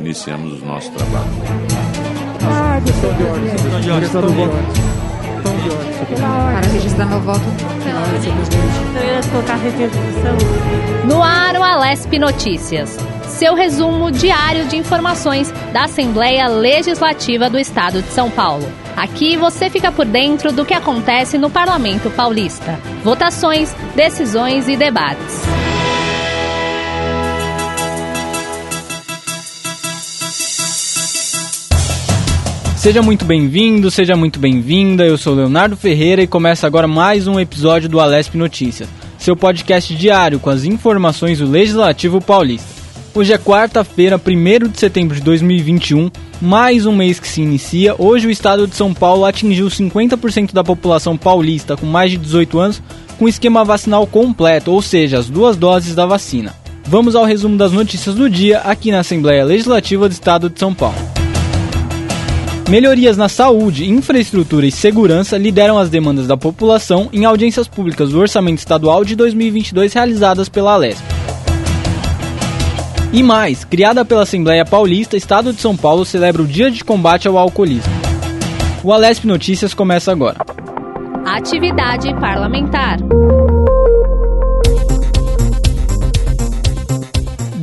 Iniciamos o nosso trabalho. Ah, questão de ordem. Questão de ordem. Questão de ordem. Para registrar meu voto. No ar, o Alesp Notícias. Seu resumo diário de informações da Assembleia Legislativa do Estado de São Paulo. Aqui você fica por dentro do que acontece no Parlamento Paulista. Votações, decisões e debates. Seja muito bem-vindo, seja muito bem-vinda. Eu sou Leonardo Ferreira e começa agora mais um episódio do Alesp Notícias, seu podcast diário com as informações do Legislativo Paulista. Hoje é quarta-feira, 1 de setembro de 2021, mais um mês que se inicia. Hoje o estado de São Paulo atingiu 50% da população paulista com mais de 18 anos com esquema vacinal completo, ou seja, as duas doses da vacina. Vamos ao resumo das notícias do dia aqui na Assembleia Legislativa do Estado de São Paulo. Melhorias na saúde, infraestrutura e segurança lideram as demandas da população em audiências públicas do Orçamento Estadual de 2022 realizadas pela Alesp. E mais, criada pela Assembleia Paulista, Estado de São Paulo celebra o Dia de Combate ao Alcoolismo. O Alesp Notícias começa agora. Atividade parlamentar.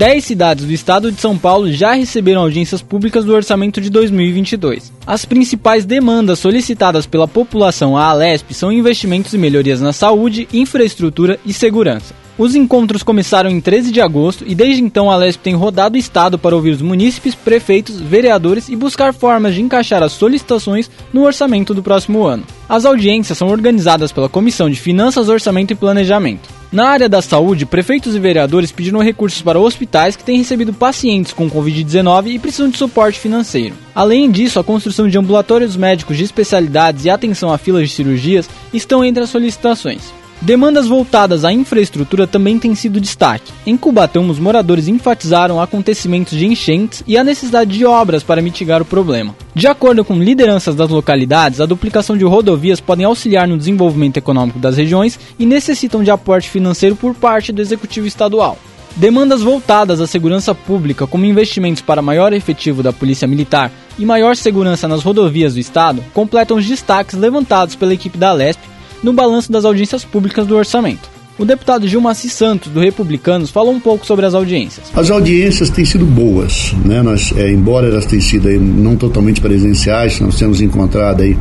10 cidades do estado de São Paulo já receberam audiências públicas do orçamento de 2022. As principais demandas solicitadas pela população à Alesp são investimentos e melhorias na saúde, infraestrutura e segurança. Os encontros começaram em 13 de agosto e desde então a Alesp tem rodado o estado para ouvir os munícipes, prefeitos, vereadores e buscar formas de encaixar as solicitações no orçamento do próximo ano. As audiências são organizadas pela Comissão de Finanças, Orçamento e Planejamento. Na área da saúde, prefeitos e vereadores pediram recursos para hospitais que têm recebido pacientes com Covid-19 e precisam de suporte financeiro. Além disso, a construção de ambulatórios médicos de especialidades e atenção a filas de cirurgias estão entre as solicitações. Demandas voltadas à infraestrutura também têm sido destaque. Em Cubatão, os moradores enfatizaram acontecimentos de enchentes e a necessidade de obras para mitigar o problema. De acordo com lideranças das localidades, a duplicação de rodovias podem auxiliar no desenvolvimento econômico das regiões e necessitam de aporte financeiro por parte do executivo estadual. Demandas voltadas à segurança pública, como investimentos para maior efetivo da Polícia Militar e maior segurança nas rodovias do estado, completam os destaques levantados pela equipe da Lesp no balanço das audiências públicas do orçamento. O deputado Gilmaci Santos, do Republicanos, falou um pouco sobre as audiências. As audiências têm sido boas, né? Nós, é, embora elas tenham sido aí, não totalmente presenciais, nós temos encontrado aí,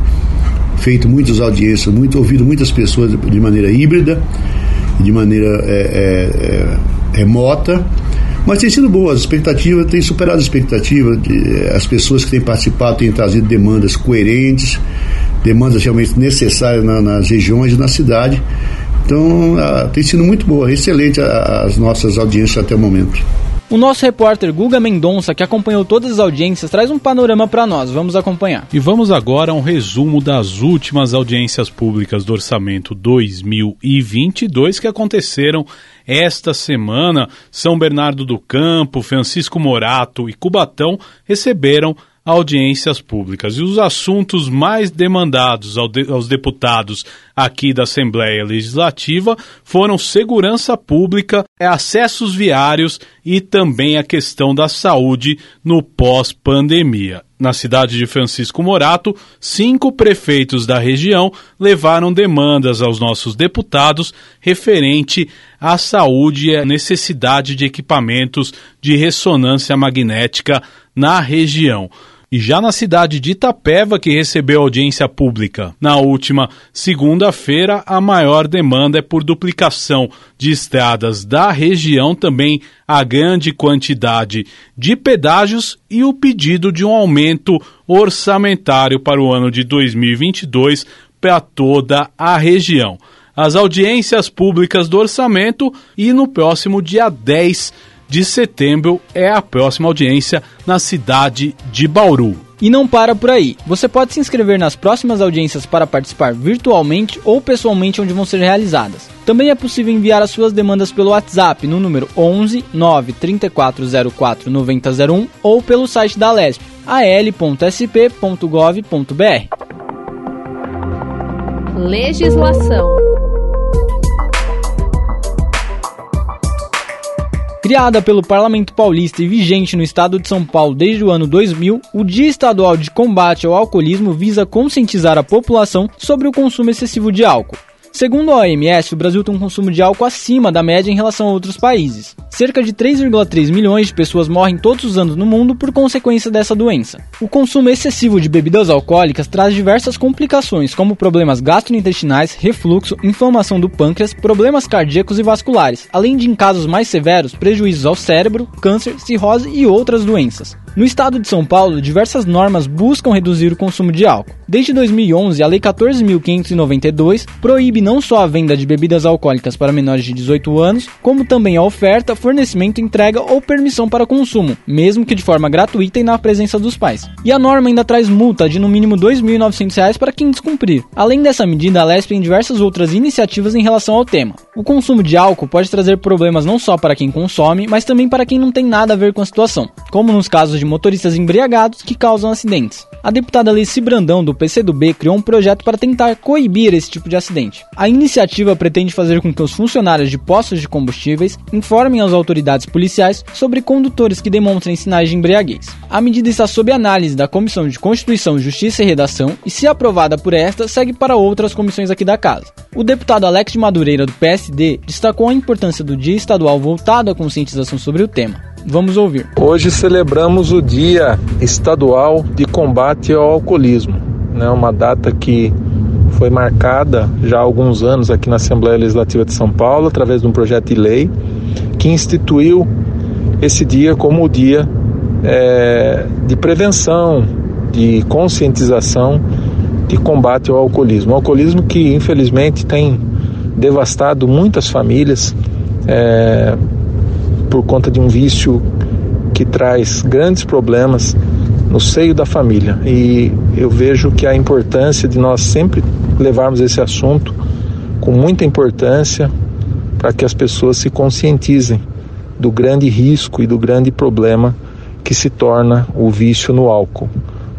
feito muitas audiências, muito, ouvido muitas pessoas de maneira híbrida, de maneira é, é, é remota, mas tem sido boa, as expectativas têm superado as expectativas, de, as pessoas que têm participado têm trazido demandas coerentes, demandas realmente necessárias na, nas regiões e na cidade. Então, a, tem sido muito boa, excelente a, as nossas audiências até o momento. O nosso repórter Guga Mendonça, que acompanhou todas as audiências, traz um panorama para nós. Vamos acompanhar. E vamos agora a um resumo das últimas audiências públicas do orçamento 2022 que aconteceram esta semana. São Bernardo do Campo, Francisco Morato e Cubatão receberam audiências públicas. E os assuntos mais demandados aos deputados aqui da Assembleia Legislativa foram segurança pública, acessos viários e também a questão da saúde no pós-pandemia. Na cidade de Francisco Morato, cinco prefeitos da região levaram demandas aos nossos deputados referente à saúde e à necessidade de equipamentos de ressonância magnética na região. E já na cidade de Itapeva, que recebeu audiência pública na última segunda-feira, a maior demanda é por duplicação de estradas da região, também a grande quantidade de pedágios e o pedido de um aumento orçamentário para o ano de 2022 para toda a região. As audiências públicas do orçamento e no próximo dia 10 de setembro é a próxima audiência na cidade de Bauru. E não para por aí. Você pode se inscrever nas próximas audiências para participar virtualmente ou pessoalmente onde vão ser realizadas. Também é possível enviar as suas demandas pelo WhatsApp no número 11 93404 9001 ou pelo site da Lesp, al.sp.gov.br. Legislação Criada pelo Parlamento Paulista e vigente no estado de São Paulo desde o ano 2000, o Dia Estadual de Combate ao Alcoolismo visa conscientizar a população sobre o consumo excessivo de álcool. Segundo a OMS, o Brasil tem um consumo de álcool acima da média em relação a outros países. Cerca de 3,3 milhões de pessoas morrem todos os anos no mundo por consequência dessa doença. O consumo excessivo de bebidas alcoólicas traz diversas complicações, como problemas gastrointestinais, refluxo, inflamação do pâncreas, problemas cardíacos e vasculares, além de, em casos mais severos, prejuízos ao cérebro, câncer, cirrose e outras doenças. No estado de São Paulo, diversas normas buscam reduzir o consumo de álcool. Desde 2011, a Lei 14.592 proíbe não só a venda de bebidas alcoólicas para menores de 18 anos, como também a oferta, fornecimento, entrega ou permissão para consumo, mesmo que de forma gratuita e na presença dos pais. E a norma ainda traz multa de no mínimo R$ 2.900 para quem descumprir. Além dessa medida, a LESP tem diversas outras iniciativas em relação ao tema. O consumo de álcool pode trazer problemas não só para quem consome, mas também para quem não tem nada a ver com a situação, como nos casos de motoristas embriagados que causam acidentes. A deputada Alice Brandão, do PCdoB, criou um projeto para tentar coibir esse tipo de acidente. A iniciativa pretende fazer com que os funcionários de postos de combustíveis informem as autoridades policiais sobre condutores que demonstrem sinais de embriaguez. A medida está sob análise da Comissão de Constituição, Justiça e Redação e, se aprovada por esta, segue para outras comissões aqui da casa. O deputado Alex de Madureira, do PSD, destacou a importância do Dia Estadual voltado à conscientização sobre o tema. Vamos ouvir. Hoje celebramos o Dia Estadual de Combate ao Alcoolismo, né? uma data que foi marcada já há alguns anos aqui na Assembleia Legislativa de São Paulo, através de um projeto de lei que instituiu esse dia como o dia é, de prevenção, de conscientização, de combate ao alcoolismo. O alcoolismo que infelizmente tem devastado muitas famílias. É, por conta de um vício que traz grandes problemas no seio da família. E eu vejo que a importância de nós sempre levarmos esse assunto com muita importância para que as pessoas se conscientizem do grande risco e do grande problema que se torna o vício no álcool.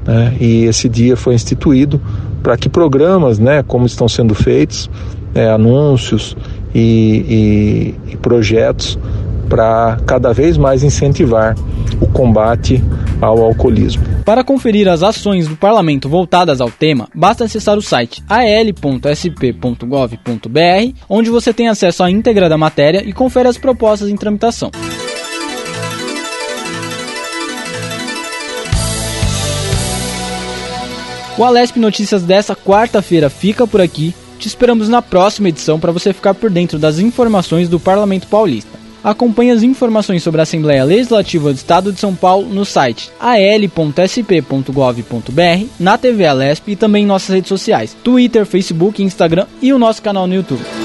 Né? E esse dia foi instituído para que programas, né, como estão sendo feitos, é, anúncios e, e, e projetos para cada vez mais incentivar o combate ao alcoolismo. Para conferir as ações do parlamento voltadas ao tema, basta acessar o site al.sp.gov.br, onde você tem acesso à íntegra da matéria e confere as propostas em tramitação. O Alesp Notícias dessa quarta-feira fica por aqui. Te esperamos na próxima edição para você ficar por dentro das informações do Parlamento Paulista. Acompanhe as informações sobre a Assembleia Legislativa do Estado de São Paulo no site al.sp.gov.br, na TV Alesp e também em nossas redes sociais, Twitter, Facebook, Instagram e o nosso canal no YouTube.